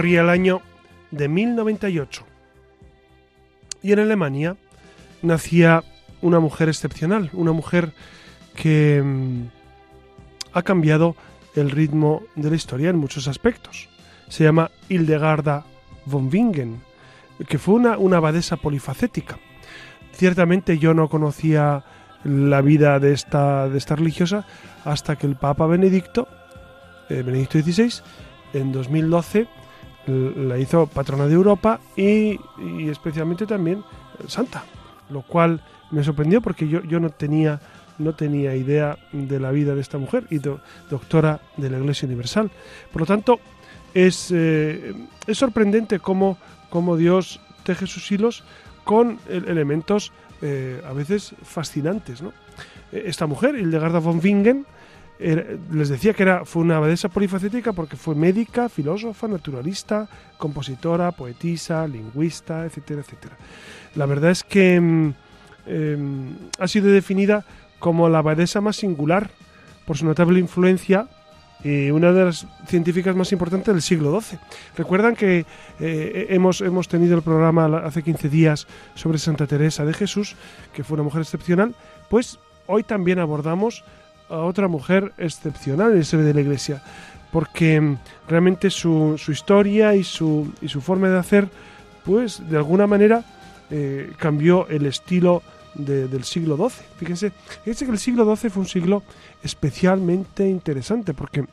Corría el año de 1098 y en Alemania nacía una mujer excepcional, una mujer que mm, ha cambiado el ritmo de la historia en muchos aspectos. Se llama Hildegarda von Bingen, que fue una, una abadesa polifacética. Ciertamente yo no conocía la vida de esta, de esta religiosa hasta que el Papa Benedicto, eh, Benedicto XVI, en 2012 la hizo patrona de Europa y, especialmente también santa, lo cual me sorprendió porque yo, yo no tenía no tenía idea de la vida de esta mujer y doctora de la Iglesia Universal. Por lo tanto, es, eh, es sorprendente cómo, cómo, Dios teje sus hilos con elementos eh, a veces fascinantes. ¿no? Esta mujer, Hildegarda von Wingen, les decía que era, fue una abadesa polifacética porque fue médica, filósofa, naturalista, compositora, poetisa, lingüista, etcétera, etcétera. La verdad es que mm, em, ha sido definida como la abadesa más singular por su notable influencia y una de las científicas más importantes del siglo XII. Recuerdan que eh, hemos, hemos tenido el programa hace 15 días sobre Santa Teresa de Jesús, que fue una mujer excepcional, pues hoy también abordamos a otra mujer excepcional en el ser de la Iglesia, porque mm, realmente su, su historia y su, y su, forma de hacer, pues de alguna manera eh, cambió el estilo del siglo XII. Fíjense, fíjense que el siglo XII fue un siglo especialmente interesante, porque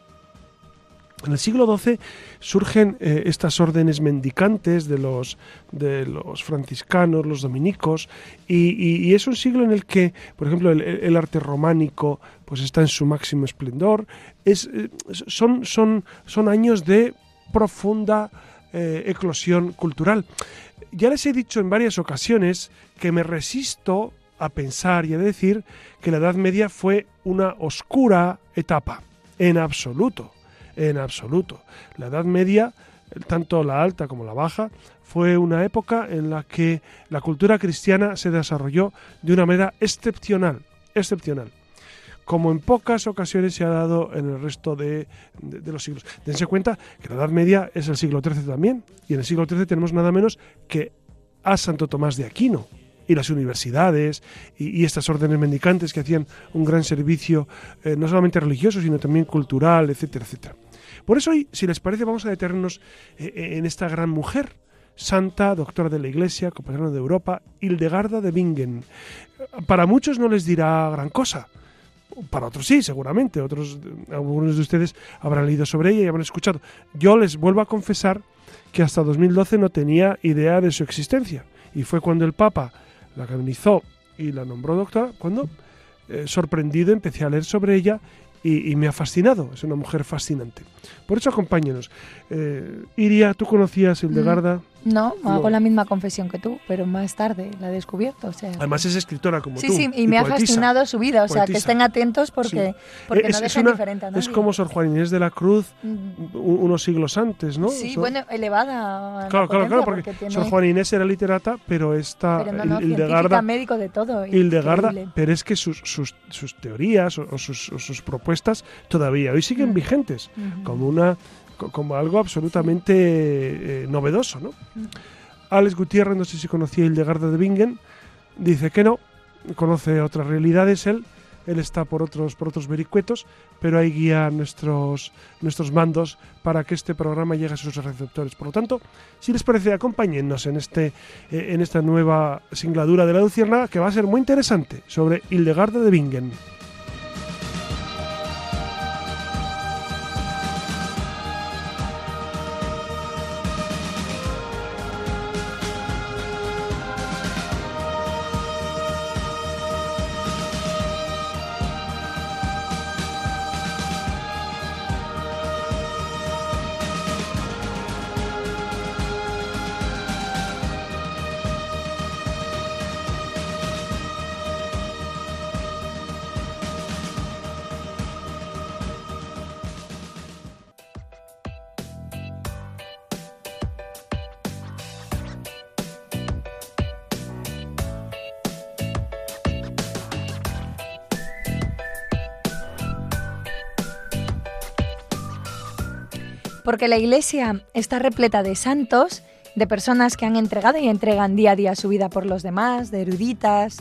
en el siglo XII surgen eh, estas órdenes mendicantes de los, de los franciscanos, los dominicos, y, es un siglo en el que, por ejemplo, el, arte románico pues está en su máximo esplendor. Es, eh, son, son, son años de profunda eh, eclosión cultural. Ya les he dicho en varias ocasiones que me resisto a pensar y a decir que la Edad Media fue una oscura etapa, en absoluto en absoluto. La Edad Media, tanto la alta como la baja, fue una época en la que la cultura cristiana se desarrolló de una manera excepcional, excepcional como en pocas ocasiones se ha dado en el resto de, los siglos. Dense cuenta que la Edad Media es el siglo XIII también, y en el siglo XIII tenemos nada menos que a Santo Tomás de Aquino, y las universidades y, estas órdenes mendicantes que hacían un gran servicio eh, no solamente religioso, sino también cultural, etcétera, etcétera. Por eso hoy, si les parece, vamos a detenernos eh, eh, en esta gran mujer, santa, doctora de la Iglesia, compañera de Europa, Hildegarda de Bingen. Para muchos no les dirá gran cosa, para otros sí, seguramente. Otros, algunos de ustedes habrán leído sobre ella y habrán escuchado. Yo les vuelvo a confesar que hasta 2012 no tenía idea de su existencia. Y fue cuando el Papa la canonizó y la nombró doctora, cuando, eh, sorprendido, empecé a leer sobre ella y, me ha fascinado. Es una mujer fascinante. Por eso acompáñenos. Eh, Iria, ¿tú conocías Hildegarda? Mm. No, hago la misma confesión que tú, pero más tarde la he descubierto. O sea, Además es escritora como sí, tú. Sí, y, me ha fascinado su vida. O sea, que estén atentos porque, porque no deja diferente a nadie. Es como Sor Juan Inés de la Cruz mm. unos siglos antes, ¿no? Sí, bueno, elevada. Claro, claro, claro, porque, Sor Juan Inés era literata, pero esta pero no, Hildegarda. médico de todo. Hildegarda, pero es que sus, sus, sus teorías o, sus, sus, propuestas todavía hoy siguen mm. vigentes, como una como algo absolutamente eh, novedoso. ¿no? Alex Gutiérrez, no sé si conocía Hildegarda de Bingen, dice que no, conoce otras realidades él, él está por otros, por otros vericuetos, pero ahí guía nuestros, nuestros mandos para que este programa llegue a sus receptores. Por lo tanto, si les parece, acompáñennos en, este, eh, en esta nueva singladura de la Lucierna que va a ser muy interesante sobre Hildegarda de Bingen. Porque la iglesia está repleta de santos, de personas que han entregado y entregan día a día su vida por los demás, de eruditas,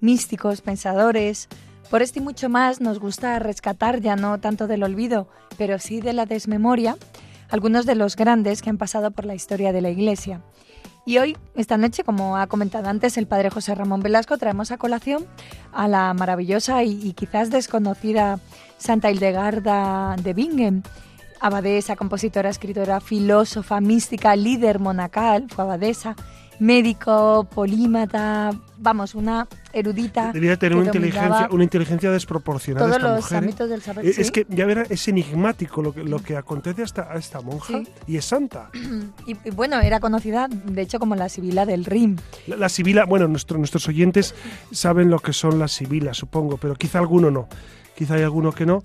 místicos, pensadores. Por esto y mucho más nos gusta rescatar ya no tanto del olvido, pero sí de la desmemoria, algunos de los grandes que han pasado por la historia de la Iglesia. Y hoy, esta noche, como ha comentado antes el padre José Ramón Velasco, traemos a colación a la maravillosa y, quizás desconocida Santa Hildegarda de Bingen, abadesa, compositora, escritora, filósofa, mística, líder monacal, fue abadesa, médico, polímata, vamos, una erudita. Debía tener una inteligencia, una inteligencia desproporcionada. Todos esta los mujer, ¿eh? ámbitos del saber. Es que ya verá, es enigmático lo que, lo que acontece a esta, a esta monja y es santa. Y, bueno, era conocida de hecho como la Sibila del Rim. La, Sibila, bueno, nuestro, nuestros oyentes saben lo que son las Sibilas, supongo, pero quizá alguno no. Quizá hay alguno que no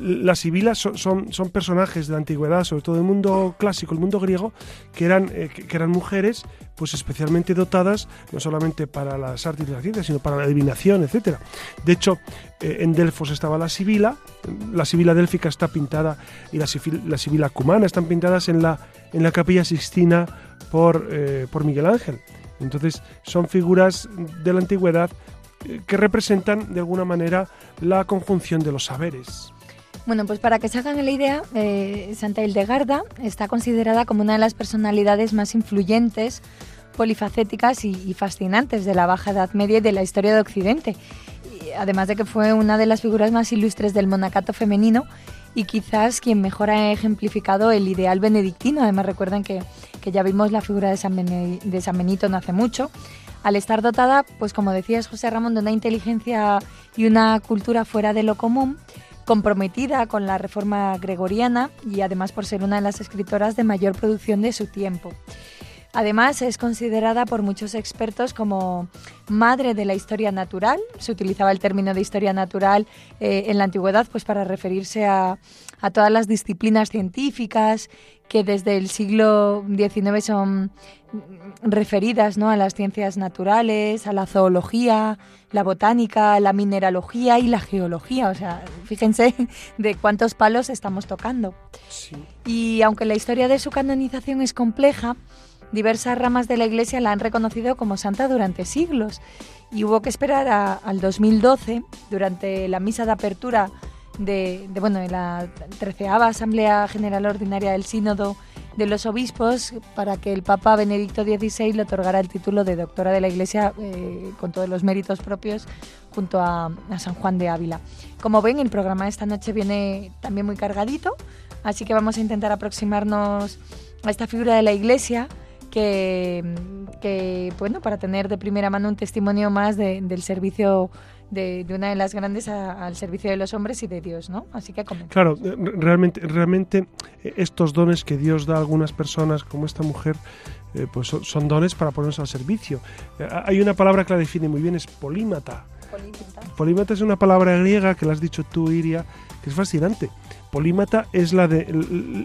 las sibilas son, son, personajes de la antigüedad, sobre todo el mundo clásico, el mundo griego, que eran, eh, que, eran mujeres pues especialmente dotadas no solamente para las artes y la ciencia, sino para la adivinación, etc. De hecho, eh, en Delfos estaba la sibila, la sibila délfica está pintada y la, la sibila cumana están pintadas en la, en la capilla sixtina por, eh, por Miguel Ángel. Entonces son figuras de la antigüedad que representan de alguna manera la conjunción de los saberes. Bueno, pues para que se hagan la idea, eh, Santa Hildegarda está considerada como una de las personalidades más influyentes, polifacéticas y, fascinantes de la Baja Edad Media y de la historia de Occidente. además de que fue una de las figuras más ilustres del monacato femenino y quizás quien mejor ha ejemplificado el ideal benedictino. Además recuerden que, ya vimos la figura de San, de San Benito no hace mucho. Al estar dotada, pues como decías José Ramón, de una inteligencia y una cultura fuera de lo común, comprometida con la reforma gregoriana y además por ser una de las escritoras de mayor producción de su tiempo. Además, es considerada por muchos expertos como madre de la historia natural. Se utilizaba el término de historia natural eh, en la antigüedad pues, para referirse a, a, todas las disciplinas científicas que desde el siglo XIX son referidas ¿no? a las ciencias naturales, a la zoología, la botánica, la mineralogía y la geología. O sea, fíjense de cuántos palos estamos tocando. Y aunque la historia de su canonización es compleja, diversas ramas de la Iglesia la han reconocido como santa durante siglos. Y hubo que esperar al 2012, durante la misa de apertura de, bueno, de la treceava Asamblea General Ordinaria del Sínodo de los Obispos para que el Papa Benedicto XVI le otorgara el título de doctora de la Iglesia eh, con todos los méritos propios junto a, San Juan de Ávila. Como ven, el programa de esta noche viene también muy cargadito, así que vamos a intentar aproximarnos a esta figura de la Iglesia que, que bueno, para tener de primera mano un testimonio más del servicio de, una de las grandes al servicio de los hombres y de Dios, ¿no? Así que Claro, eh, realmente, realmente eh, estos dones que Dios da a algunas personas, como esta mujer, eh, pues son, dones para ponernos al servicio. hay una palabra que la define muy bien, es polímata. Polímata. es una palabra griega que la has dicho tú, Iria, que es fascinante. Polímata es la de,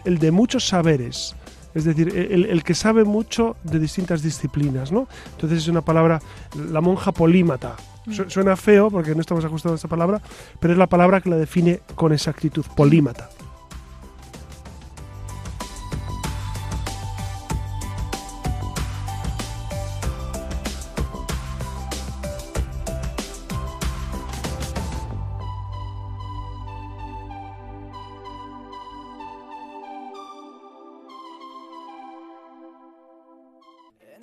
el, de muchos saberes. Es decir, el, el, que sabe mucho de distintas disciplinas, ¿no? Entonces es una palabra, la monja polímata, Suena feo porque no estamos ajustados a esta palabra, pero es la palabra que la define con exactitud, polímata.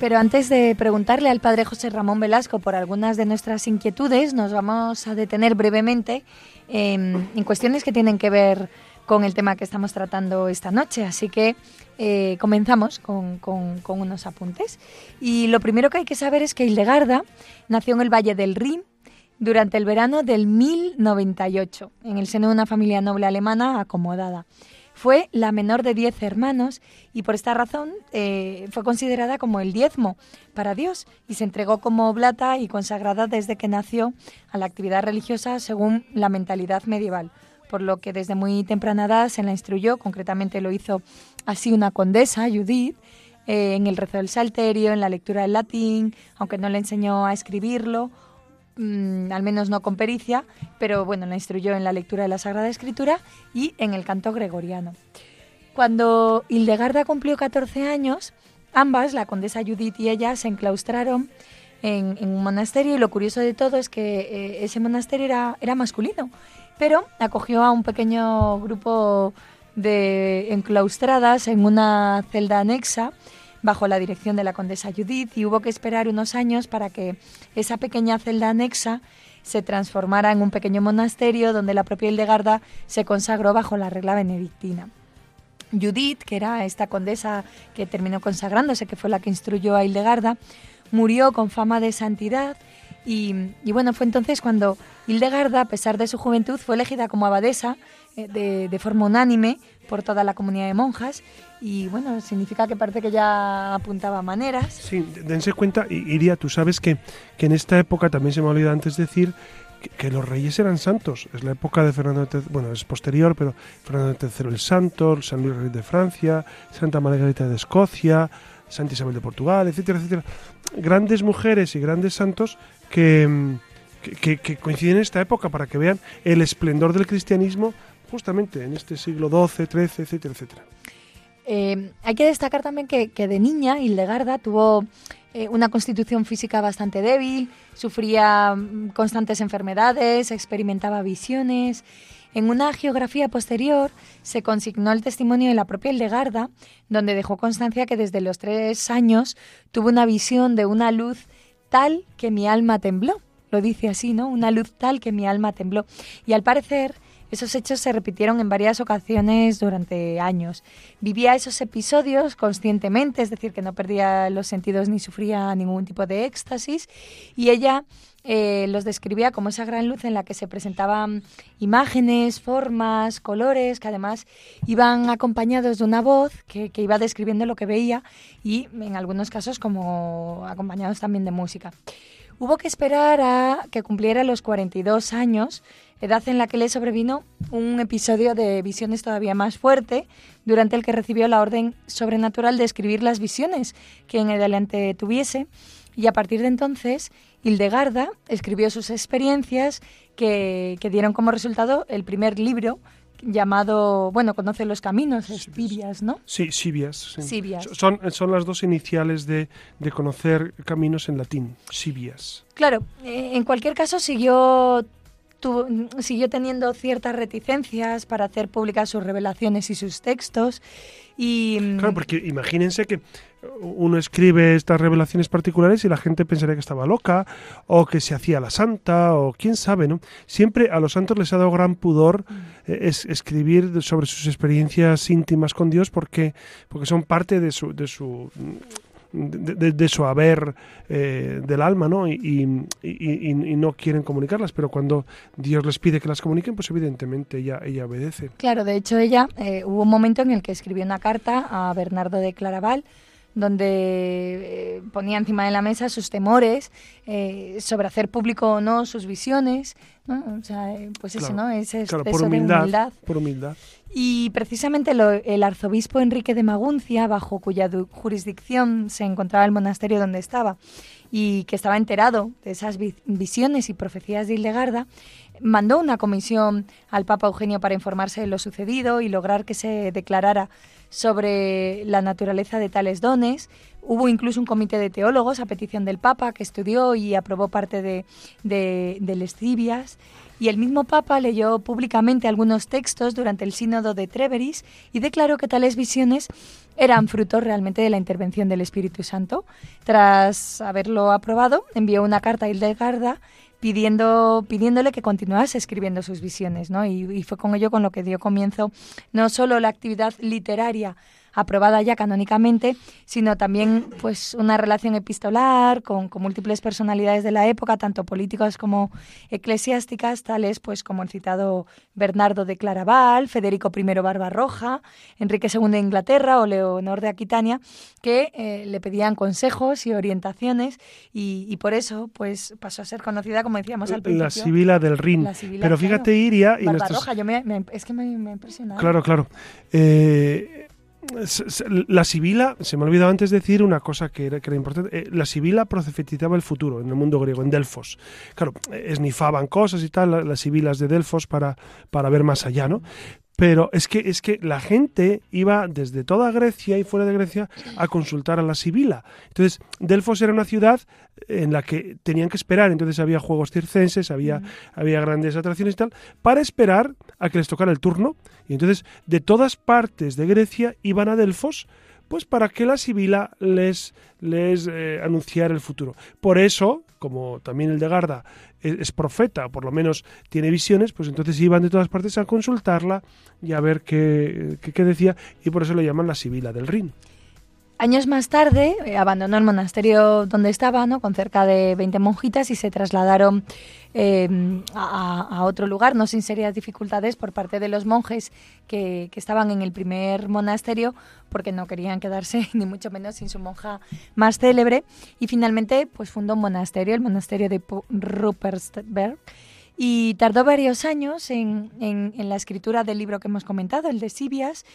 Pero antes de preguntarle al padre José Ramón Velasco por algunas de nuestras inquietudes, nos vamos a detener brevemente en, cuestiones que tienen que ver con el tema que estamos tratando esta noche. Así que eh, comenzamos con, unos apuntes. Y lo primero que hay que saber es que Hildegarda nació en el Valle del Rin durante el verano del 1098, en el seno de una familia noble alemana acomodada. Fue la menor de diez hermanos y por esta razón eh, fue considerada como el diezmo para Dios y se entregó como oblata y consagrada desde que nació a la actividad religiosa según la mentalidad medieval, por lo que desde muy temprana edad se la instruyó, concretamente lo hizo así una condesa, Judith, eh, en el rezo del salterio, en la lectura del latín, aunque no le enseñó a escribirlo Mm, al menos no con pericia, pero bueno, la instruyó en la lectura de la Sagrada Escritura y en el canto gregoriano. Cuando Hildegarda cumplió 14 años, ambas, la condesa Judith y ella, se enclaustraron en, un monasterio y lo curioso de todo es que eh, ese monasterio era, era masculino, pero acogió a un pequeño grupo de enclaustradas en una celda anexa bajo la dirección de la condesa Judith y hubo que esperar unos años para que esa pequeña celda anexa se transformara en un pequeño monasterio donde la propia Hildegarda se consagró bajo la regla benedictina. Judith, que era esta condesa que terminó consagrándose, que fue la que instruyó a Hildegarda, murió con fama de santidad y, bueno, fue entonces cuando Hildegarda, a pesar de su juventud, fue elegida como abadesa de, de, forma unánime por toda la comunidad de monjas y bueno, significa que parece que ya apuntaba maneras. Sí, dense cuenta, Iria, tú sabes que, que en esta época, también se me ha olvidado antes decir, que, los reyes eran santos. Es la época de Fernando III, bueno, es posterior, pero Fernando III el Santo, San Luis Rey de Francia, Santa Margarita de Escocia, Santa Isabel de Portugal, etcétera, etcétera. Grandes mujeres y grandes santos que, que, que coinciden en esta época para que vean el esplendor del cristianismo justamente en este siglo XII, XIII, etcétera, etcétera. Eh, hay que destacar también que, de niña Hildegarda tuvo eh, una constitución física bastante débil, sufría mm, constantes enfermedades, experimentaba visiones. En una geografía posterior se consignó el testimonio de la propia Hildegarda, donde dejó constancia que desde los tres años tuvo una visión de una luz tal que mi alma tembló. Lo dice así, ¿no? Una luz tal que mi alma tembló. Y al parecer esos hechos se repitieron en varias ocasiones durante años. Vivía esos episodios conscientemente, es decir, que no perdía los sentidos ni sufría ningún tipo de éxtasis, y ella eh, los describía como esa gran luz en la que se presentaban imágenes, formas, colores, que además iban acompañados de una voz que, que iba describiendo lo que veía y en algunos casos como acompañados también de música. Hubo que esperar a que cumpliera los 42 años edad en la que le sobrevino un episodio de visiones todavía más fuerte, durante el que recibió la orden sobrenatural de escribir las visiones que en adelante tuviese, y a partir de entonces Hildegarda escribió sus experiencias que, dieron como resultado el primer libro llamado, bueno, conoce los caminos, Sibias, ¿no? Sí, Sibias. Son, son las dos iniciales de, de conocer caminos en latín, Sibias. Claro, eh, en cualquier caso siguió siguió teniendo ciertas reticencias para hacer públicas sus revelaciones y sus textos. Y, mm, claro, porque imagínense que uno escribe estas revelaciones particulares y la gente pensaría que estaba loca o que se hacía la santa o quién sabe, ¿no? Siempre a los santos les ha dado gran pudor eh, es, escribir sobre sus experiencias íntimas con Dios porque, porque son parte de su, de su de, su haber eh, del alma, ¿no? Y, no quieren comunicarlas, pero cuando Dios les pide que las comuniquen, pues evidentemente ella, ella obedece. Claro, de hecho ella eh, hubo un momento en el que escribió una carta a Bernardo de Claraval, donde eh, ponía encima de la mesa sus temores sobre hacer público o no sus visiones, ¿no? O sea, pues eso, ¿no? Ese por humildad, Por humildad. Y precisamente el arzobispo Enrique de Maguncia, bajo cuya jurisdicción se encontraba el monasterio donde estaba, y que estaba enterado de esas visiones y profecías de Hildegarda, mandó una comisión al Papa Eugenio para informarse de lo sucedido y lograr que se declarara sobre la naturaleza de tales dones. Hubo incluso un comité de teólogos a petición del Papa que estudió y aprobó parte de, de, de y el mismo Papa leyó públicamente algunos textos durante el sínodo de Treveris y declaró que tales visiones eran fruto realmente de la intervención del Espíritu Santo. Tras haberlo aprobado, envió una carta a Hildegarda pidiendo, pidiéndole que continuase escribiendo sus visiones, ¿no? Y, y, fue con ello con lo que dio comienzo no solo la actividad literaria aprobada ya canónicamente, sino también pues una relación epistolar con, con, múltiples personalidades de la época, tanto políticas como eclesiásticas, tales pues como el citado Bernardo de Claraval, Federico I Barbarroja, Enrique II de Inglaterra o Leonor de Aquitania, que eh, le pedían consejos y orientaciones y, por eso pues pasó a ser conocida, como decíamos al principio. La Sibila del Rin. Pero fíjate, Iria... Y Barbarroja, yo me, es que me, me ha impresionado. Claro, claro. Eh, la Sibila, se me ha olvidado antes decir una cosa que era, que era importante, eh, la Sibila profetizaba el futuro en el mundo griego, en Delfos. Claro, esnifaban cosas y tal, las Sibilas de Delfos para, para ver más allá, ¿no? Pero es que, es que la gente iba desde toda Grecia y fuera de Grecia a consultar a la Sibila. Entonces, Delfos era una ciudad en la que tenían que esperar. Entonces había juegos circenses, había, había grandes atracciones y tal, para esperar a que les tocara el turno. Y entonces, de todas partes de Grecia iban a Delfos pues para que la Sibila les, les eh, anunciara el futuro. Por eso, como también el de Garda es, profeta, por lo menos tiene visiones, pues entonces iban de todas partes a consultarla y a ver qué, qué, decía, y por eso le llaman la Sibila del Rin. Años más tarde eh, abandonó el monasterio donde estaba, ¿no? con cerca de 20 monjitas, y se trasladaron em, a, otro lugar, no sin serias dificultades por parte de los monjes que, que, estaban en el primer monasterio, porque no querían quedarse, ni mucho menos, sin su monja más célebre. Y finalmente pues, fundó un monasterio, el monasterio de Rupertsberg, y tardó varios años en, en, la escritura del libro que hemos comentado, el de Sibias,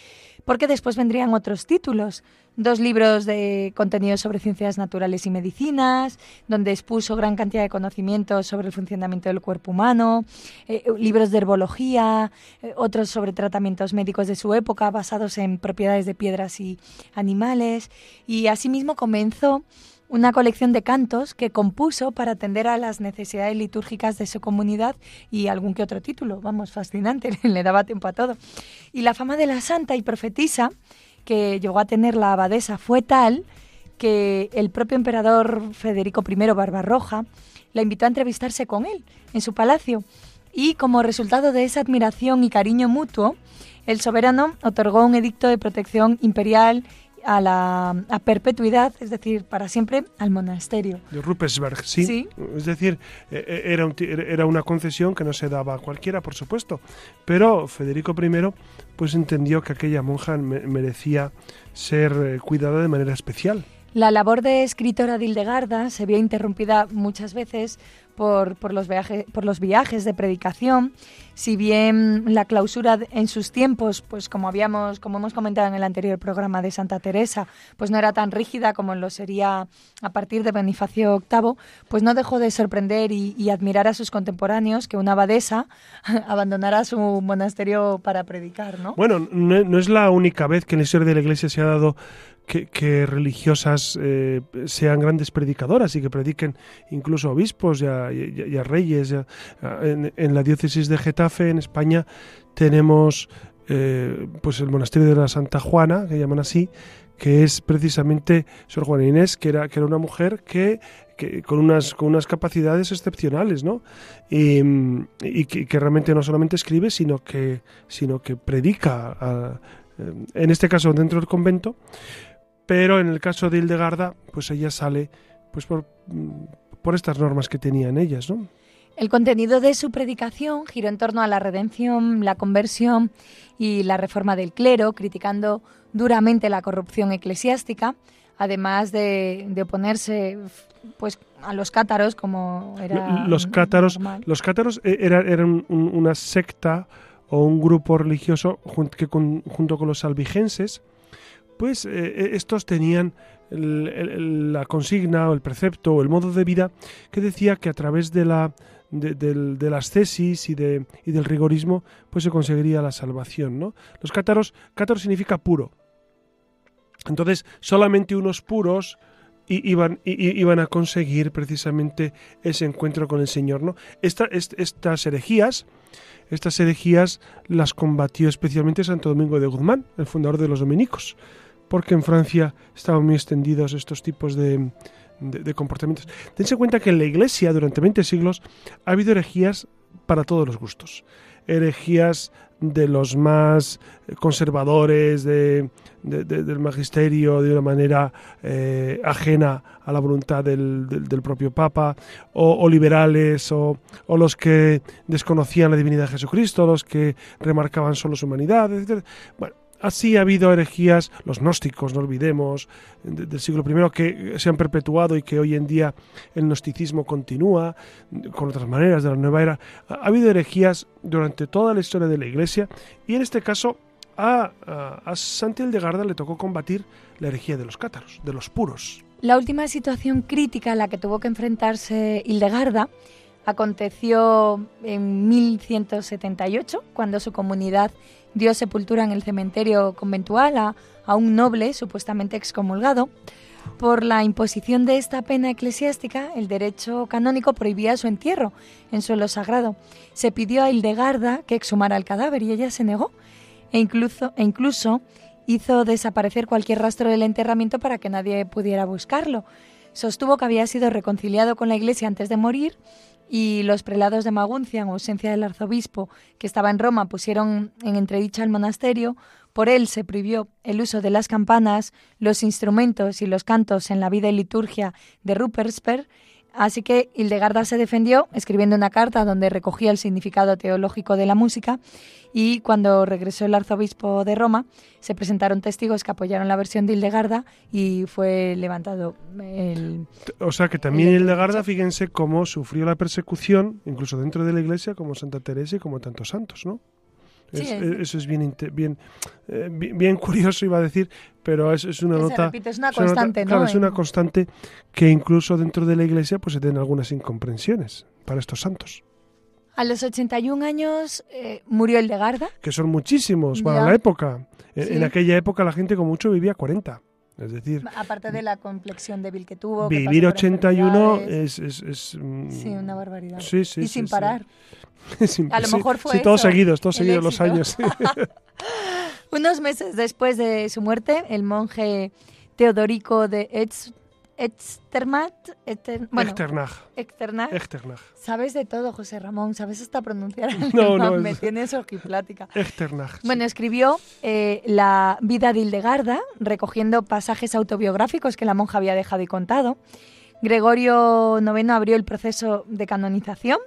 porque después vendrían otros títulos. Dos libros de contenido sobre ciencias naturales y medicinas, donde expuso gran cantidad de conocimientos sobre el funcionamiento del cuerpo humano, eh, libros de herbología, eh, otros sobre tratamientos médicos de su época basados en propiedades de piedras y animales, y asimismo comenzó una colección de cantos que compuso para atender a las necesidades litúrgicas de su comunidad y algún que otro título, vamos, fascinante, le daba tiempo a todo. Y la fama de la santa y profetisa que llegó a tener la abadesa fue tal que el propio emperador Federico I Barbarroja la invitó a entrevistarse con él en su palacio y como resultado de esa admiración y cariño mutuo, el soberano otorgó un edicto de protección imperial a la perpetuidad, es decir, para siempre, al monasterio. De Rupesberg, sí. Es decir, e, e, era, era una concesión que no se daba a cualquiera, por supuesto, pero Federico I pues entendió que aquella monja merecía ser eh, cuidada de manera especial. La labor de escritora de Hildegarda se vio interrumpida muchas veces por, por, los viajes, por los viajes de predicación. Si bien la clausura en sus tiempos, pues como habíamos, como hemos comentado en el anterior programa de Santa Teresa, pues no era tan rígida como lo sería a partir de Bonifacio VIII, pues no dejó de sorprender y, admirar a sus contemporáneos que una abadesa abandonara su monasterio para predicar, ¿no? Bueno, no, es la única vez que en la historia de la Iglesia se ha dado que, religiosas eh, sean grandes predicadoras y que prediquen incluso a obispos y a, reyes. en, la diócesis de Getafe, en España, tenemos eh, pues el monasterio de la Santa Juana, que llaman así, que es precisamente Sor Juana Inés, que era, que era una mujer que, con, unas, con unas capacidades excepcionales, ¿no? Y, que, realmente no solamente escribe, sino que, sino que predica, en este caso dentro del convento, pero en el caso de Hildegarda, pues ella sale pues por, por estas normas que tenían ellas, ¿no? El contenido de su predicación giró en torno a la redención, la conversión y la reforma del clero, criticando duramente la corrupción eclesiástica, además de, oponerse pues a los cátaros como era los cátaros los cátaros e, eran, una secta o un grupo religioso que junto con los albigenses pues eh, eh, estos tenían la consigna o el precepto o el modo de vida que decía que a través de la de, las tesis y, de, y del rigorismo pues se conseguiría la salvación ¿no? los cátaros cátaros significa puro entonces solamente unos puros iban, iban a conseguir precisamente ese encuentro con el Señor ¿no? estas herejías estas herejías las combatió especialmente Santo Domingo de Guzmán, el fundador de los dominicos porque en Francia estaban muy extendidos estos tipos de, comportamientos. Dense cuenta que en la Iglesia durante 20 siglos ha habido herejías para todos los gustos. Herejías de los más conservadores de, del magisterio de una manera eh, ajena a la voluntad del, propio Papa, o, liberales, o, los que desconocían la divinidad de Jesucristo, los que remarcaban solo su humanidad, etc. Bueno, Así ha habido herejías, los gnósticos, no olvidemos, del siglo I, que se han perpetuado y que hoy en día el gnosticismo continúa con otras maneras de la nueva era. Ha habido herejías durante toda la historia de la Iglesia y en este caso a, a, Garda le tocó combatir la herejía de los cátaros, de los puros. La última situación crítica a la que tuvo que enfrentarse Hildegarda aconteció en 1178, cuando su comunidad dio sepultura en el cementerio conventual a, un noble supuestamente excomulgado. Por la imposición de esta pena eclesiástica, el derecho canónico prohibía su entierro en suelo sagrado. Se pidió a Hildegarda que exhumara el cadáver y ella se negó e incluso, e incluso hizo desaparecer cualquier rastro del enterramiento para que nadie pudiera buscarlo. Sostuvo que había sido reconciliado con la Iglesia antes de morir y los prelados de Maguncia, en ausencia del arzobispo que estaba en Roma, pusieron en entredicha el monasterio, por él se prohibió el uso de las campanas, los instrumentos y los cantos en la vida y liturgia de Ruppersberg, Así que Hildegarda se defendió escribiendo una carta donde recogía el significado teológico de la música y cuando regresó el arzobispo de Roma se presentaron testigos que apoyaron la versión de Hildegarda y fue levantado el... O sea que también Hildegarda, fíjense cómo sufrió la persecución, incluso dentro de la iglesia, como Santa Teresa y como tantos santos, ¿no? Eso es bien, bien, eh, bien curioso, iba a decir, pero es, es una nota... es una constante, ¿no? es una constante que incluso dentro de la Iglesia pues se den algunas incomprensiones para estos santos. A los 81 años eh, murió el de Garda. Que son muchísimos para la época. En, aquella época la gente con mucho vivía 40. Es decir, aparte de la complexión débil que tuvo. Vivir 81 es, es, es, mm, Sí, una barbaridad. Sí, sí, y sin parar. a lo mejor fue. Sí, todos seguidos, todos seguidos los años. Unos meses después de su muerte, el monje Teodorico de Etz Extermat, bueno, Externach. Sabes de todo, José Ramón, sabes hasta pronunciar el no, no, me tienes ojiplática. Externach. Bueno, escribió eh, la vida de Hildegarda, recogiendo pasajes autobiográficos que la monja había dejado y contado. Gregorio IX abrió el proceso de canonización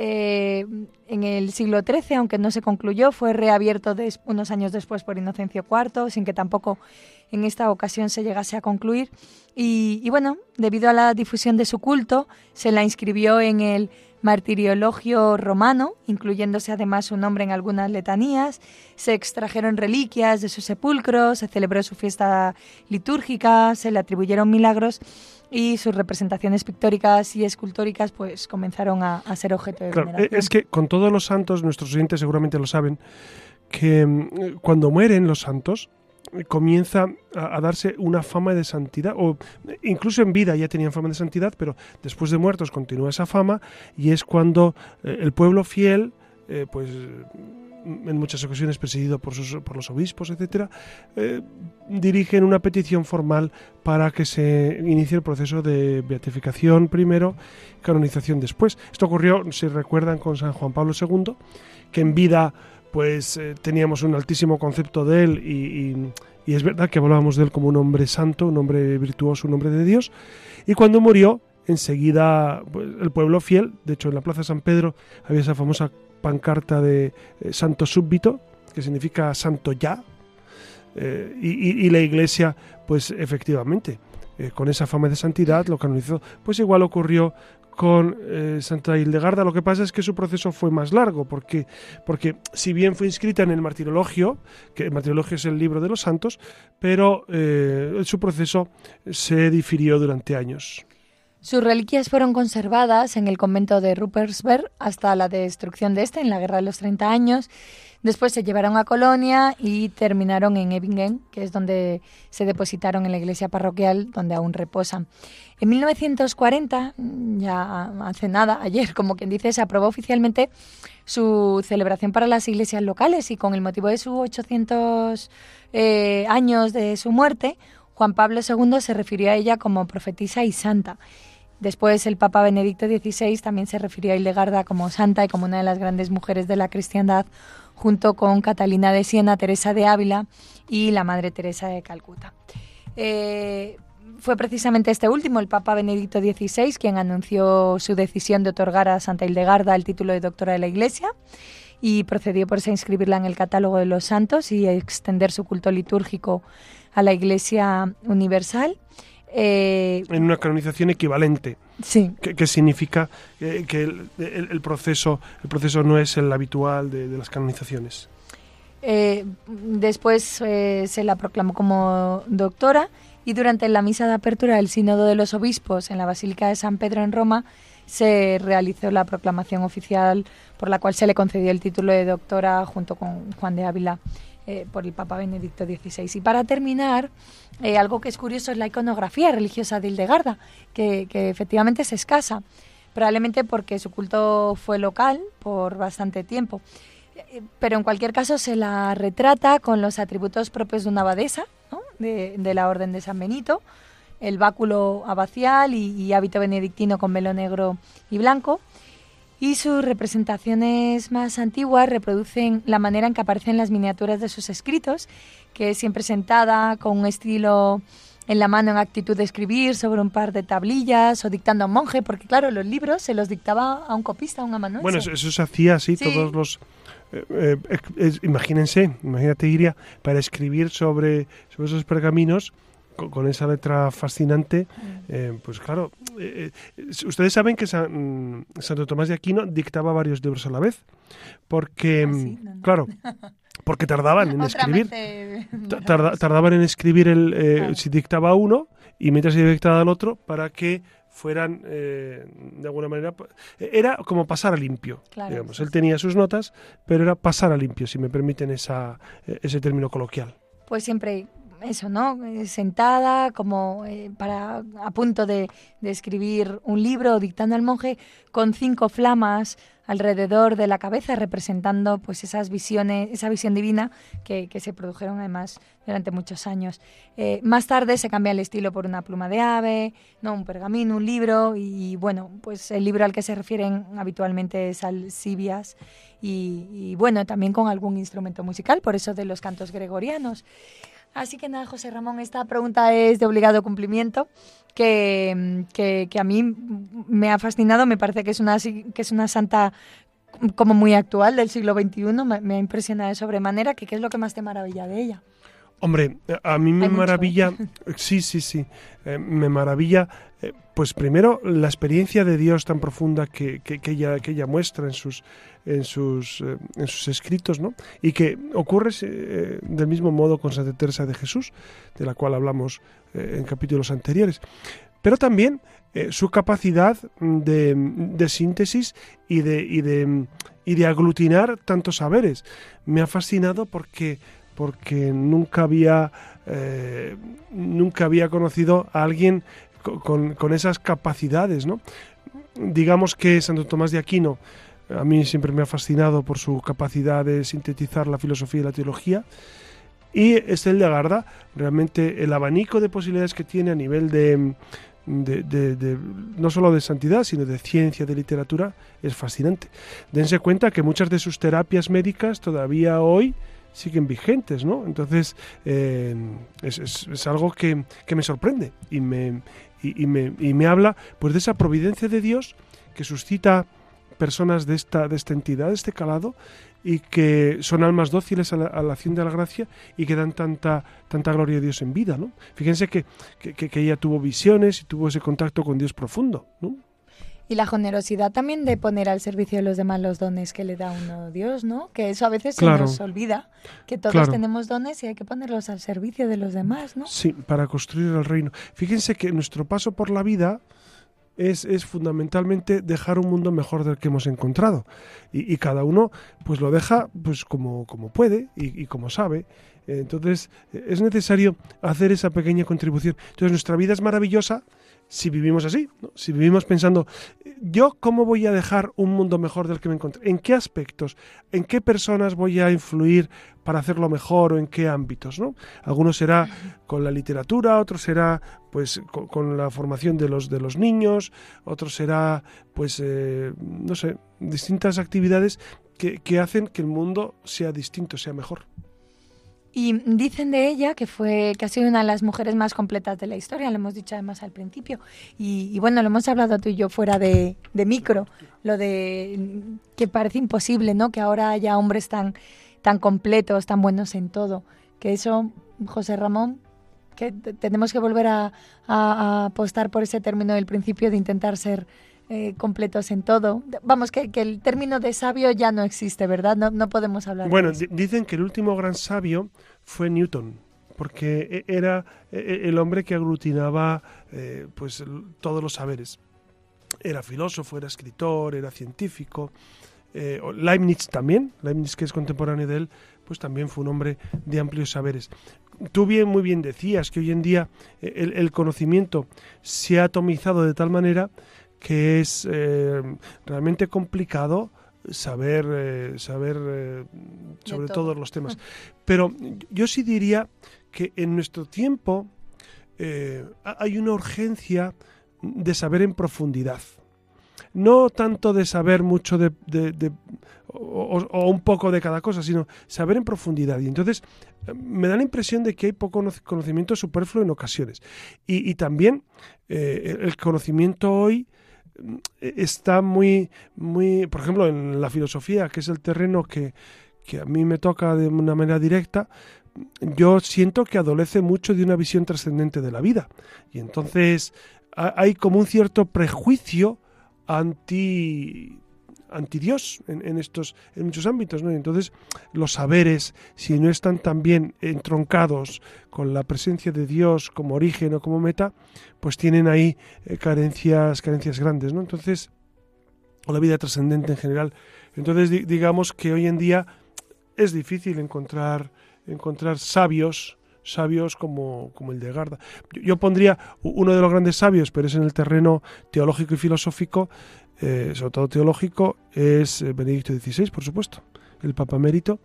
eh, en el siglo XIII, aunque no se concluyó, fue reabierto unos años después por Inocencio IV, sin que tampoco en esta ocasión se llegase a concluir. Y, bueno, debido a la difusión de su culto, se la inscribió en el martiriologio romano, incluyéndose además su nombre en algunas letanías, se extrajeron reliquias de su sepulcro, se celebró su fiesta litúrgica, se le atribuyeron milagros y sus representaciones pictóricas y escultóricas pues comenzaron a, ser objeto de claro, Es que con todos los santos, nuestros oyentes seguramente lo saben, que mm, cuando mueren los santos, comienza a, darse una fama de santidad, o incluso en vida ya tenían fama de santidad, pero después de muertos continúa esa fama y es cuando eh, el pueblo fiel, eh, pues en muchas ocasiones presidido por, sus, por los obispos, etcétera, dirigen una petición formal para que se inicie el proceso de beatificación primero, canonización después. Esto ocurrió, si recuerdan, con San Juan Pablo II, que en vida pues eh, teníamos un altísimo concepto de él y, es verdad que hablábamos de él como un hombre santo, un hombre virtuoso, un hombre de Dios. Y cuando murió, enseguida pues, el pueblo fiel, de hecho en la Plaza San Pedro había esa famosa pancarta de eh, Santo Súbito, que significa Santo ya, eh, y, la iglesia, pues efectivamente, con esa fama de santidad lo canonizó. Pues igual ocurrió con eh, Santa Hildegarda. Lo que pasa es que su proceso fue más largo, porque, porque si bien fue inscrita en el martirologio, que el martirologio es el libro de los santos, pero eh, su proceso se difirió durante años. Sus reliquias fueron conservadas en el convento de Ruppersberg hasta la destrucción de este en la Guerra de los 30 años Después se llevaron a Colonia y terminaron en Ebingen, que es donde se depositaron en la iglesia parroquial, donde aún reposan. En 1940, ya hace nada, ayer, como quien dice, se aprobó oficialmente su celebración para las iglesias locales y con el motivo de sus 800 eh, años de su muerte, Juan Pablo II se refirió a ella como profetisa y santa. Después el Papa Benedicto XVI también se refirió a Hildegarda como santa y como una de las grandes mujeres de la cristiandad junto con Catalina de Siena, Teresa de Ávila y la Madre Teresa de Calcuta. Eh, fue precisamente este último, el Papa Benedicto XVI, quien anunció su decisión de otorgar a Santa Hildegarda el título de doctora de la Iglesia y procedió por a inscribirla en el catálogo de los santos y a extender su culto litúrgico a la Iglesia Universal. Eh, en una canonización equivalente. Sí. ¿Qué, significa eh, que el, proceso, el proceso no es el habitual de, las canonizaciones? Eh, después se la proclamó como doctora y durante la misa de apertura del Sínodo de los Obispos en la Basílica de San Pedro en Roma se realizó la proclamación oficial por la cual se le concedió el título de doctora junto con Juan de Ávila eh, por el Papa Benedicto XVI. Y para terminar, eh, algo que es curioso es la iconografía religiosa de Hildegarda, que, efectivamente es escasa, probablemente porque su culto fue local por bastante tiempo. Eh, pero en cualquier caso se la retrata con los atributos propios de una abadesa, de, la Orden de San Benito, el báculo abacial y, hábito benedictino con velo negro y blanco. Y sus representaciones más antiguas reproducen la manera en que aparecen las miniaturas de sus escritos, que es siempre sentada con un estilo en la mano en actitud de escribir sobre un par de tablillas o dictando a un monje, porque claro, los libros se los dictaba a un copista, a un amanuense. Bueno, eso, se hacía así, todos los eh, eh, imagínense, imagínate Iria, para escribir sobre, sobre esos pergaminos con, esa letra fascinante, mm. eh, pues claro, ustedes saben que mm, Santo Tomás de Aquino dictaba varios libros a la vez, porque, ah, mm, claro, porque tardaban en escribir, tardaban en escribir el, si dictaba uno y mientras se dictaba el otro para que fueran eh, de alguna manera era como pasar a limpio digamos. él tenía sus notas pero era pasar a limpio si me permiten esa, eh, ese término coloquial. Pues siempre eso no eh, sentada como para a punto de, escribir un libro dictando al monje con cinco flamas alrededor de la cabeza, representando pues esas visiones, esa visión divina que, se produjeron además durante muchos años. Eh, más tarde se cambia el estilo por una pluma de ave, no un pergamino, un libro, y bueno, pues el libro al que se refieren habitualmente es al Sibias, y bueno, también con algún instrumento musical, por eso de los cantos gregorianos. Así que nada, José Ramón, esta pregunta es de obligado cumplimiento, que, que, a mí me ha fascinado, me parece que es una, que es una santa como muy actual del siglo XXI, me, ha impresionado de sobremanera, que ¿qué es lo que más te maravilla de ella? Hombre, a mí me maravilla, sí, sí, sí, eh, me maravilla, eh, pues primero la experiencia de Dios tan profunda que, que, ella, que ella muestra en sus, en sus, eh, en sus escritos, ¿no? Y que ocurre del mismo modo con Santa Teresa de Jesús, de la cual hablamos en capítulos anteriores. Pero también su capacidad de, de síntesis y de, y, de, y de aglutinar tantos saberes. Me ha fascinado porque porque nunca había, eh, nunca había conocido a alguien con, esas capacidades, ¿no? Digamos que Santo Tomás de Aquino a mí siempre me ha fascinado por su capacidad de sintetizar la filosofía y la teología. Y Estel de Agarda, realmente el abanico de posibilidades que tiene a nivel de, no solo de santidad, sino de ciencia, de literatura, es fascinante. Dense cuenta que muchas de sus terapias médicas todavía hoy siguen vigentes, ¿no? Entonces, eh, es, algo que, me sorprende y me, y, me, y me habla pues de esa providencia de Dios que suscita personas de esta, de esta entidad, de este calado, y que son almas dóciles a la, acción de la gracia y que dan tanta, tanta gloria a Dios en vida, ¿no? Fíjense que, que, que ella tuvo visiones y tuvo ese contacto con Dios profundo, ¿no? Y la generosidad también de poner al servicio de los demás los dones que le da uno Dios, ¿no? Que eso a veces se nos olvida, que todos tenemos dones y hay que ponerlos al servicio de los demás, ¿no? Sí, para construir el reino. Fíjense que nuestro paso por la vida es, es fundamentalmente dejar un mundo mejor del que hemos encontrado. Y, cada uno pues lo deja pues como, como puede y, y como sabe. Entonces es necesario hacer esa pequeña contribución. Entonces nuestra vida es maravillosa si vivimos así, si vivimos pensando, ¿yo cómo voy a dejar un mundo mejor del que me encontré? ¿En qué aspectos? ¿En qué personas voy a influir para hacerlo mejor o en qué ámbitos? ¿no? Algunos será con la literatura, otros será pues con, la formación de los, de los niños, otros será pues eh, no sé, distintas actividades que hacen que el mundo sea distinto, sea mejor. Y dicen de ella que fue que ha sido una de las mujeres más completas de la historia, lo hemos dicho además al principio. Y, bueno, lo hemos hablado tú y yo fuera de, micro, lo de que parece imposible, ¿no? Que ahora haya hombres tan, tan completos, tan buenos en todo. Que eso, José Ramón, que tenemos que volver a, apostar por ese término del principio de intentar ser eh, completos en todo. Vamos, que, el término de sabio ya no existe, ¿verdad? No, no podemos hablar bueno, de eso. dicen que el último gran sabio fue Newton, porque e, era e, e, el hombre que aglutinaba eh, pues, todos los saberes. Era filósofo, era escritor, era científico. Eh, Leibniz también, Leibniz que es contemporáneo de él, pues también fue un hombre de amplios saberes. Tú bien, muy bien decías que hoy en día el conocimiento se ha atomizado de tal manera que es eh, realmente complicado saber, eh, saber eh, sobre todos los temas. Pero yo sí diría que en nuestro tiempo hay una urgencia de saber en profundidad. No tanto de saber mucho de, o, un poco de cada cosa, sino saber en profundidad. Y entonces me da la impresión de que hay poco conocimiento superfluo en ocasiones. Y, y también el conocimiento hoy está muy, muy, por ejemplo, en la filosofía, que es el terreno que, a mí me toca de una manera directa, yo siento que adolece mucho de una visión trascendente de la vida. Y entonces hay como un cierto prejuicio anti anti Dios en, estos en muchos ámbitos ¿no? entonces los saberes si no están tan bien entroncados con la presencia de Dios como origen o como meta pues tienen ahí eh, carencias carencias grandes no entonces o la vida trascendente en general entonces digamos que hoy en día es difícil encontrar encontrar sabios sabios como, como el de Garda. Yo, pondría uno de los grandes sabios, pero es en el terreno teológico y filosófico, eh, sobre todo teológico, es eh, Benedicto XVI, por supuesto, el Papa Mérito,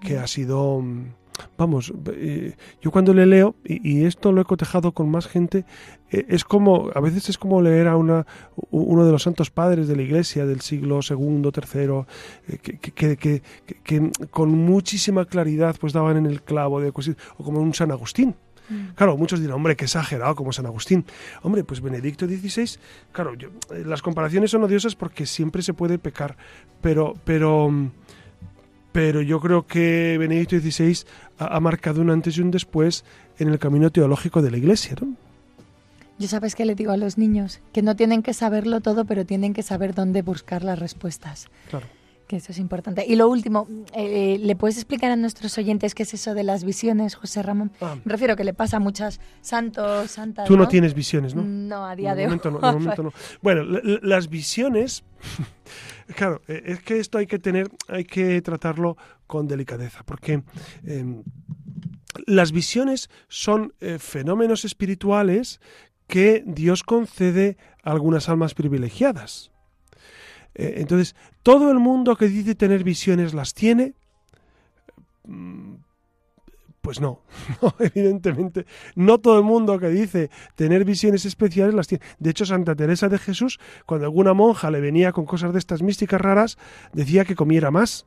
que ha sido, mm, vamos, eh, yo cuando le leo, y, esto lo he cotejado con más gente, es como, a veces es como leer a una, uno de los santos padres de la Iglesia del siglo II, III, que, que, que, con muchísima claridad pues daban en el clavo, de, o como un San Agustín, Mm. Claro, muchos dirán, hombre, qué exagerado como San Agustín. Hombre, pues Benedicto XVI, claro, eh, las comparaciones son odiosas porque siempre se puede pecar, pero, pero, pero yo creo que Benedicto XVI ha, marcado un antes y un después en el camino teológico de la Iglesia, ¿no? Yo sabes que le digo a los niños que no tienen que saberlo todo, pero tienen que saber dónde buscar las respuestas. Claro eso es importante. Y lo último, eh, ¿le puedes explicar a nuestros oyentes qué es eso de las visiones, José Ramón? Ah. Me refiero que le pasa a muchas santos, santas. Tú no, tienes visiones, ¿no? No, a día de, hoy. No, Bueno, las visiones, claro, eh, es que esto hay que tener, hay que tratarlo con delicadeza, porque em, las visiones son eh, fenómenos espirituales que Dios concede a algunas almas privilegiadas. Eh, entonces, todo el mundo que dice tener visiones las tiene. Mm, pues no, evidentemente, no todo el mundo que dice tener visiones especiales las tiene. De hecho, Santa Teresa de Jesús, cuando alguna monja le venía con cosas de estas místicas raras, decía que comiera más,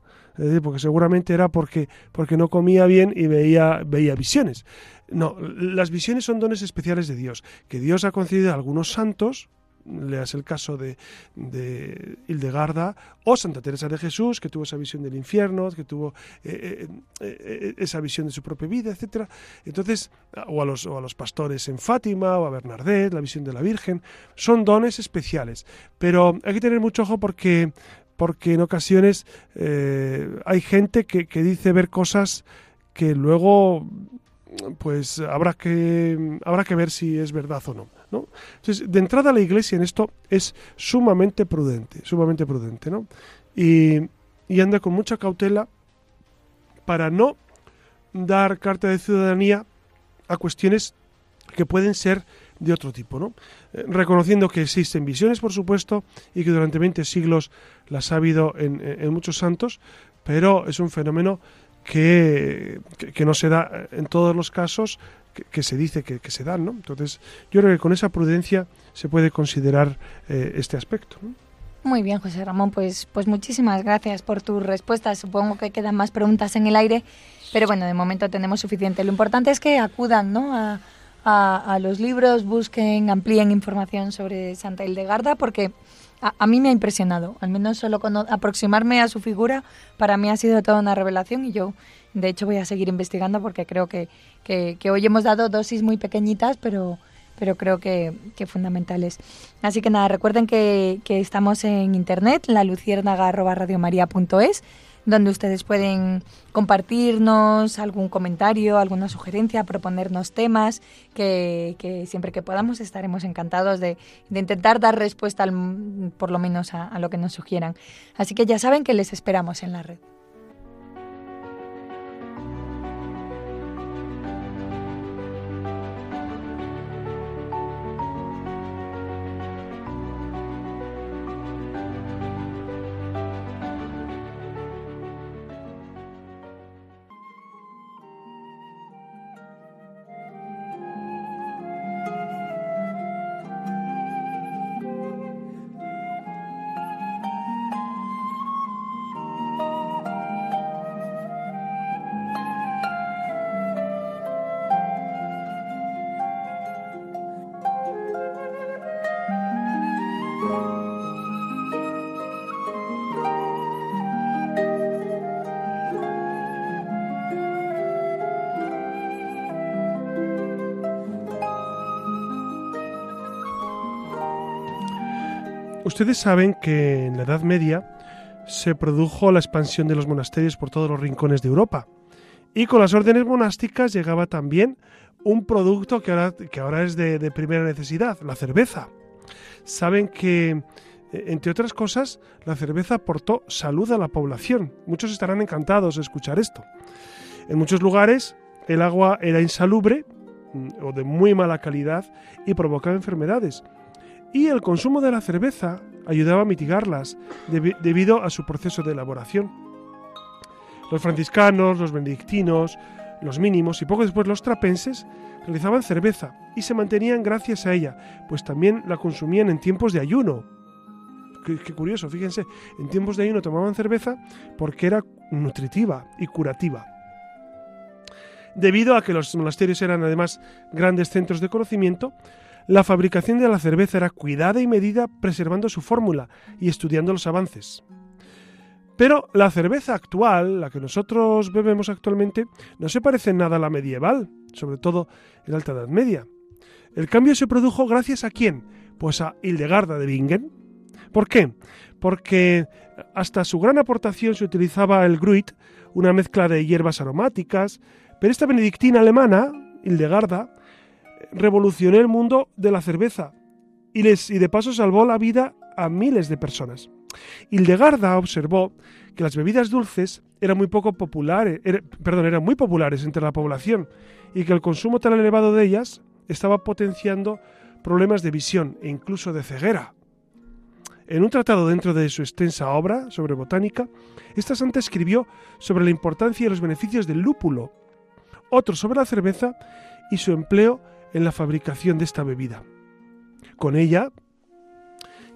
porque seguramente era porque, porque no comía bien y veía, veía visiones. No, las visiones son dones especiales de Dios, que Dios ha concedido a algunos santos, leas el caso de, de, Hildegarda o Santa Teresa de Jesús, que tuvo esa visión del infierno, que tuvo eh, eh, eh, esa visión de su propia vida, etcétera. Entonces, o a, los, o a los pastores en Fátima, o a Bernardet, la visión de la Virgen, son dones especiales. Pero hay que tener mucho ojo porque, porque en ocasiones hay gente que, que dice ver cosas que luego pues habrá que, habrá que ver si es verdad o no. ¿no? Entonces, de entrada la Iglesia en esto es sumamente prudente, sumamente prudente, ¿no? Y, anda con mucha cautela para no dar carta de ciudadanía a cuestiones que pueden ser de otro tipo, ¿no? Eh, reconociendo que existen visiones, por supuesto, y que durante 20 siglos las ha habido en, en muchos santos, pero es un fenómeno que, que, no se da en todos los casos que, se dice que, se dan. ¿no? Entonces, yo creo que con esa prudencia se puede considerar eh, este aspecto. Muy bien, José Ramón, pues, pues muchísimas gracias por tus respuestas. Supongo que quedan más preguntas en el aire, pero bueno, de momento tenemos suficiente. Lo importante es que acudan ¿no? a, a, los libros, busquen, amplíen información sobre Santa Hildegarda, porque a, mí me ha impresionado, al menos solo con aproximarme a su figura, para mí ha sido toda una revelación y yo, de hecho, voy a seguir investigando porque creo que, que, hoy hemos dado dosis muy pequeñitas, pero, pero creo que, que fundamentales. Así que nada, recuerden que, que estamos en internet, la luciérnaga.radiomaria.es donde ustedes pueden compartirnos algún comentario, alguna sugerencia, proponernos temas, que, siempre que podamos estaremos encantados de, intentar dar respuesta por lo menos a lo que nos sugieran. Así que ya saben que les esperamos en la red. Ustedes saben que en la Edad Media se produjo la expansión de los monasterios por todos los rincones de Europa. Y con las órdenes monásticas llegaba también un producto que ahora, que ahora es de, primera necesidad, la cerveza. Saben que, eh, entre otras cosas, la cerveza aportó salud a la población. Muchos estarán encantados de escuchar esto. En muchos lugares el agua era insalubre mm, o de muy mala calidad y provocaba enfermedades y el consumo de la cerveza ayudaba a mitigarlas debido a su proceso de elaboración. Los franciscanos, los benedictinos, los mínimos y poco después los trapenses realizaban cerveza y se mantenían gracias a ella, pues también la consumían en tiempos de ayuno. Qué, qué, curioso, fíjense, en tiempos de ayuno tomaban cerveza porque era nutritiva y curativa. Debido a que los monasterios eran además grandes centros de conocimiento, la fabricación de la cerveza era cuidada y medida preservando su fórmula y estudiando los avances. Pero la cerveza actual, la que nosotros bebemos actualmente, no se parece nada a la medieval, sobre todo en la Alta Edad Media. El cambio se produjo gracias a quién? Pues a Hildegarda de Bingen. ¿Por qué? Porque hasta su gran aportación se utilizaba el Gruit, una mezcla de hierbas aromáticas, pero esta benedictina alemana, Hildegarda, revolucionó el mundo de la cerveza y, les, y de paso salvó la vida a miles de personas. Hildegarda observó que las bebidas dulces eran muy poco populares, perdón, eran muy populares entre la población y que el consumo tan elevado de ellas estaba potenciando problemas de visión e incluso de ceguera. En un tratado dentro de su extensa obra sobre botánica, esta santa escribió sobre la importancia y los beneficios del lúpulo, otro sobre la cerveza y su empleo en la fabricación de esta bebida. Con ella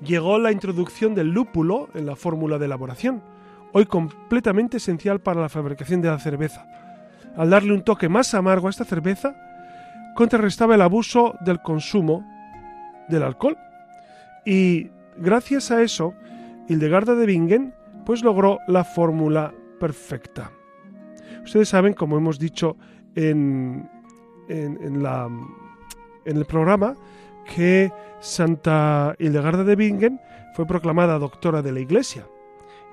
llegó la introducción del lúpulo en la fórmula de elaboración, hoy completamente esencial para la fabricación de la cerveza. Al darle un toque más amargo a esta cerveza, contrarrestaba el abuso del consumo del alcohol. Y gracias a eso, Hildegarda de Bingen pues logró la fórmula perfecta. Ustedes saben, como hemos dicho en, en la en el programa que Santa Hildegarda de Bingen fue proclamada doctora de la Iglesia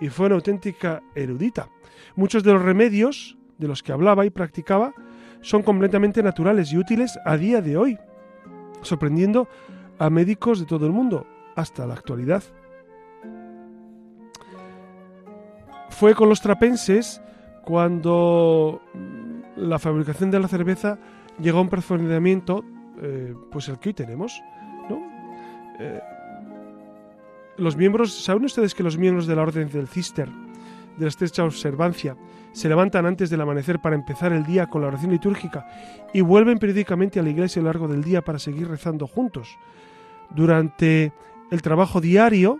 y fue una auténtica erudita. Muchos de los remedios de los que hablaba y practicaba son completamente naturales y útiles a día de hoy, sorprendiendo a médicos de todo el mundo hasta la actualidad. Fue con los trapenses cuando la fabricación de la cerveza llegó a un perfeccionamiento eh, pues el que hoy tenemos, ¿no? Eh, los miembros, ¿saben ustedes que los miembros de la Orden del Cister, de la estrecha observancia, se levantan antes del amanecer para empezar el día con la oración litúrgica y vuelven periódicamente a la iglesia a lo largo del día para seguir rezando juntos? Durante el trabajo diario,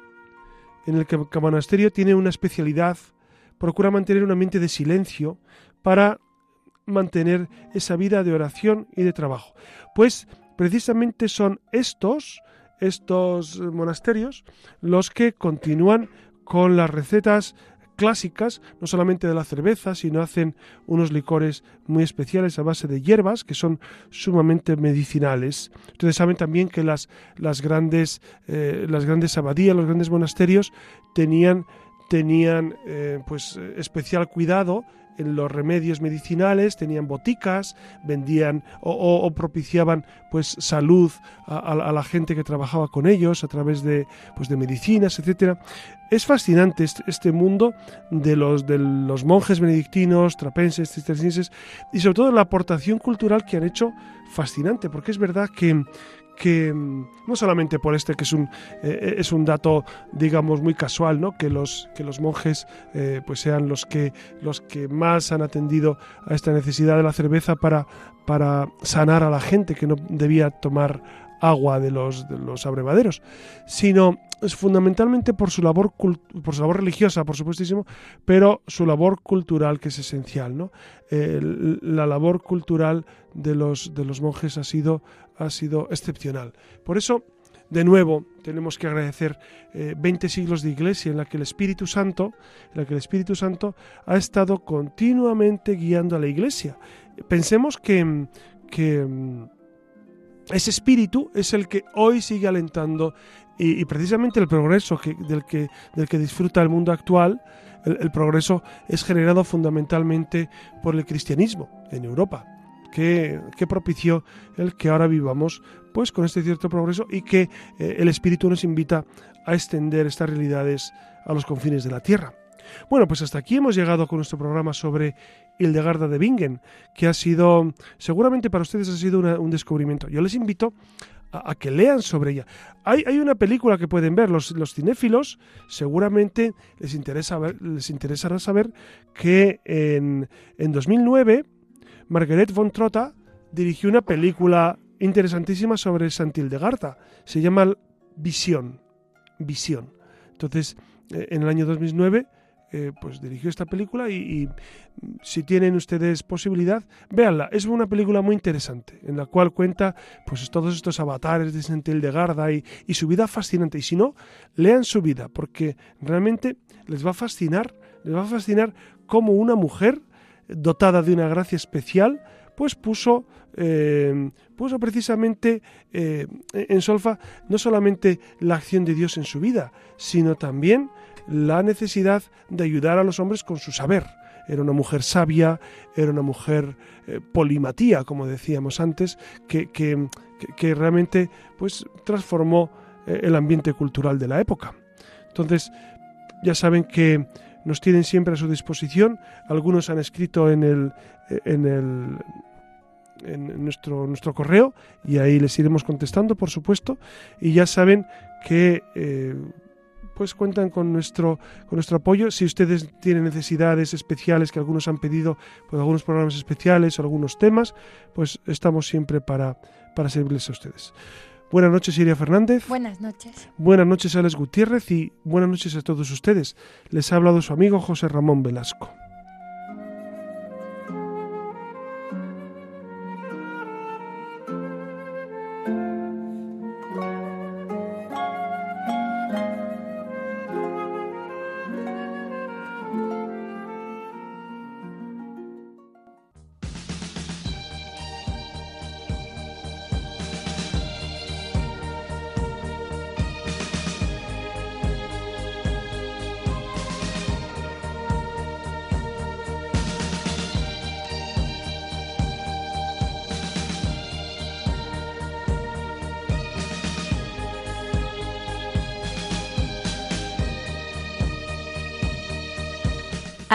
en el que cada monasterio tiene una especialidad, procura mantener un ambiente de silencio para mantener esa vida de oración y de trabajo. Pues precisamente son estos, estos monasterios, los que continúan con las recetas clásicas, no solamente de la cerveza, sino hacen unos licores muy especiales a base de hierbas que son sumamente medicinales. Ustedes saben también que las, las, grandes, eh, las grandes abadías, los grandes monasterios tenían, tenían eh, pues, especial cuidado los remedios medicinales, tenían boticas, vendían o, propiciaban pues salud a, la gente que trabajaba con ellos a través de, pues, de medicinas, etcétera. Es fascinante este, este, mundo de los, de los monjes benedictinos, trapenses, cistercienses y sobre todo la aportación cultural que han hecho fascinante, porque es verdad que, que mm, no solamente por este que es un eh, eh, es un dato digamos muy casual no que los que los monjes eh, pues sean los que los que más han atendido a esta necesidad de la cerveza para para sanar a la gente que no debía tomar agua de los, de los abrevaderos, sino es fundamentalmente por su labor por su labor religiosa, por supuestísimo, pero su labor cultural que es esencial, ¿no? la labor cultural de los de los monjes ha sido ha sido excepcional. Por eso, de nuevo, tenemos que agradecer 20 eh, siglos de iglesia en la que el Espíritu Santo, en la que el Espíritu Santo ha estado continuamente guiando a la iglesia. Pensemos que, que ese espíritu es el que hoy sigue alentando y, precisamente el progreso del, que, disfruta el mundo actual, el, progreso es generado fundamentalmente por el cristianismo en Europa, que, propició el que ahora vivamos pues con este cierto progreso y que eh, el espíritu nos invita a extender estas realidades a los confines de la tierra. Bueno, pues hasta aquí hemos llegado con nuestro programa sobre Hildegarda de Bingen, que ha sido, seguramente para ustedes ha sido un descubrimiento. Yo les invito a, que lean sobre ella. Hay, hay, una película que pueden ver, los, los cinéfilos seguramente les, interesa les interesará saber que en, en 2009 Margaret von Trotta dirigió una película interesantísima sobre Santildegarda. Se llama Visión. Visión. Entonces, eh, en el año 2009 eh, pues dirigió esta película y, si tienen ustedes posibilidad, véanla. Es una película muy interesante en la cual cuenta pues todos estos avatares de Sentil de Garda y, y su vida fascinante. Y si no, lean su vida porque realmente les va a fascinar, les va a fascinar cómo una mujer dotada de una gracia especial pues puso, eh, puso precisamente eh, en solfa no solamente la acción de Dios en su vida, sino también la necesidad de ayudar a los hombres con su saber. Era una mujer sabia, era una mujer eh, polimatía, como decíamos antes, que, que, que realmente pues, transformó eh, el ambiente cultural de la época. Entonces, ya saben que nos tienen siempre a su disposición. Algunos han escrito en el, en el en nuestro, nuestro correo y ahí les iremos contestando, por supuesto. Y ya saben que eh, pues cuentan con nuestro, con nuestro apoyo. Si ustedes tienen necesidades especiales que algunos han pedido, pues algunos programas especiales o algunos temas, pues estamos siempre para, para servirles a ustedes. Buenas noches, Iria Fernández. Buenas noches. Buenas noches, Alex Gutiérrez y buenas noches a todos ustedes. Les ha hablado su amigo José Ramón Velasco.